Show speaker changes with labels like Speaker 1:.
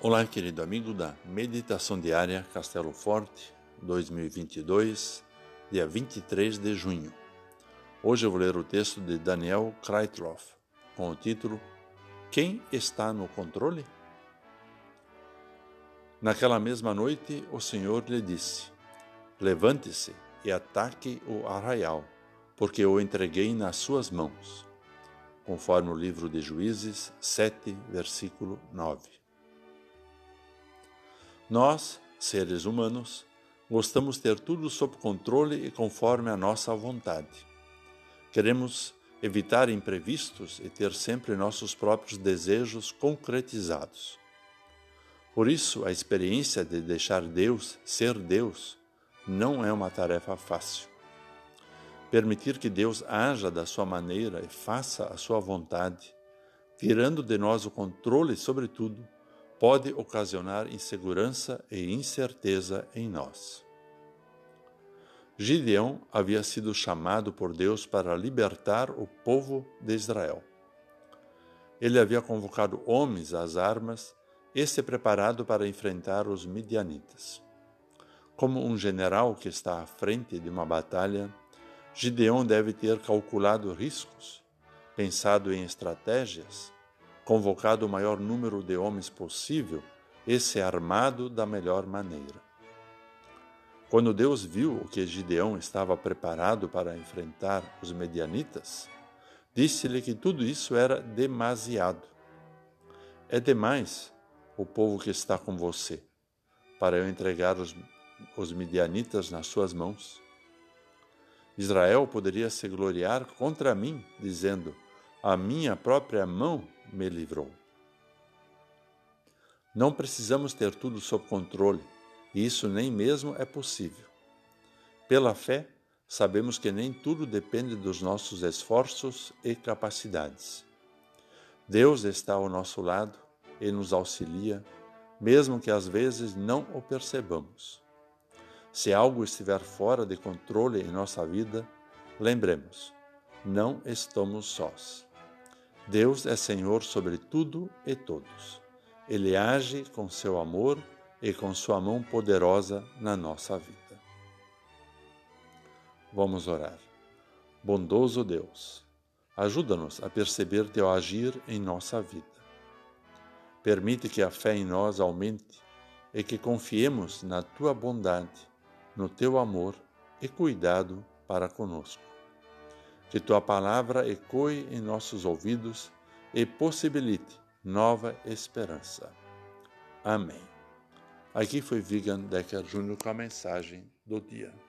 Speaker 1: Olá, querido amigo da Meditação Diária Castelo Forte 2022, dia 23 de junho. Hoje eu vou ler o texto de Daniel Kreitloff com o título Quem está no controle? Naquela mesma noite, o Senhor lhe disse: Levante-se e ataque o arraial, porque o entreguei nas suas mãos. Conforme o livro de Juízes 7, versículo 9. Nós, seres humanos, gostamos de ter tudo sob controle e conforme a nossa vontade. Queremos evitar imprevistos e ter sempre nossos próprios desejos concretizados. Por isso, a experiência de deixar Deus ser Deus não é uma tarefa fácil. Permitir que Deus haja da sua maneira e faça a sua vontade, tirando de nós o controle sobre tudo, pode ocasionar insegurança e incerteza em nós. Gideão havia sido chamado por Deus para libertar o povo de Israel. Ele havia convocado homens às armas e se preparado para enfrentar os midianitas. Como um general que está à frente de uma batalha, Gideão deve ter calculado riscos, pensado em estratégias convocado o maior número de homens possível e se armado da melhor maneira. Quando Deus viu o que Gideão estava preparado para enfrentar os medianitas, disse-lhe que tudo isso era demasiado. É demais o povo que está com você para eu entregar os, os nas suas mãos. Israel poderia se gloriar contra mim, dizendo: A minha própria mão me livrou. Não precisamos ter tudo sob controle, e isso nem mesmo é possível. Pela fé, sabemos que nem tudo depende dos nossos esforços e capacidades. Deus está ao nosso lado e nos auxilia, mesmo que às vezes não o percebamos. Se algo estiver fora de controle em nossa vida, lembremos, não estamos sós. Deus é Senhor sobre tudo e todos. Ele age com seu amor e com sua mão poderosa na nossa vida. Vamos orar. Bondoso Deus, ajuda-nos a perceber teu agir em nossa vida. Permite que a fé em nós aumente e que confiemos na tua bondade, no teu amor e cuidado para conosco que tua palavra ecoe em nossos ouvidos e possibilite nova esperança. Amém. Aqui foi Vigan Decker Jr. com a mensagem do dia.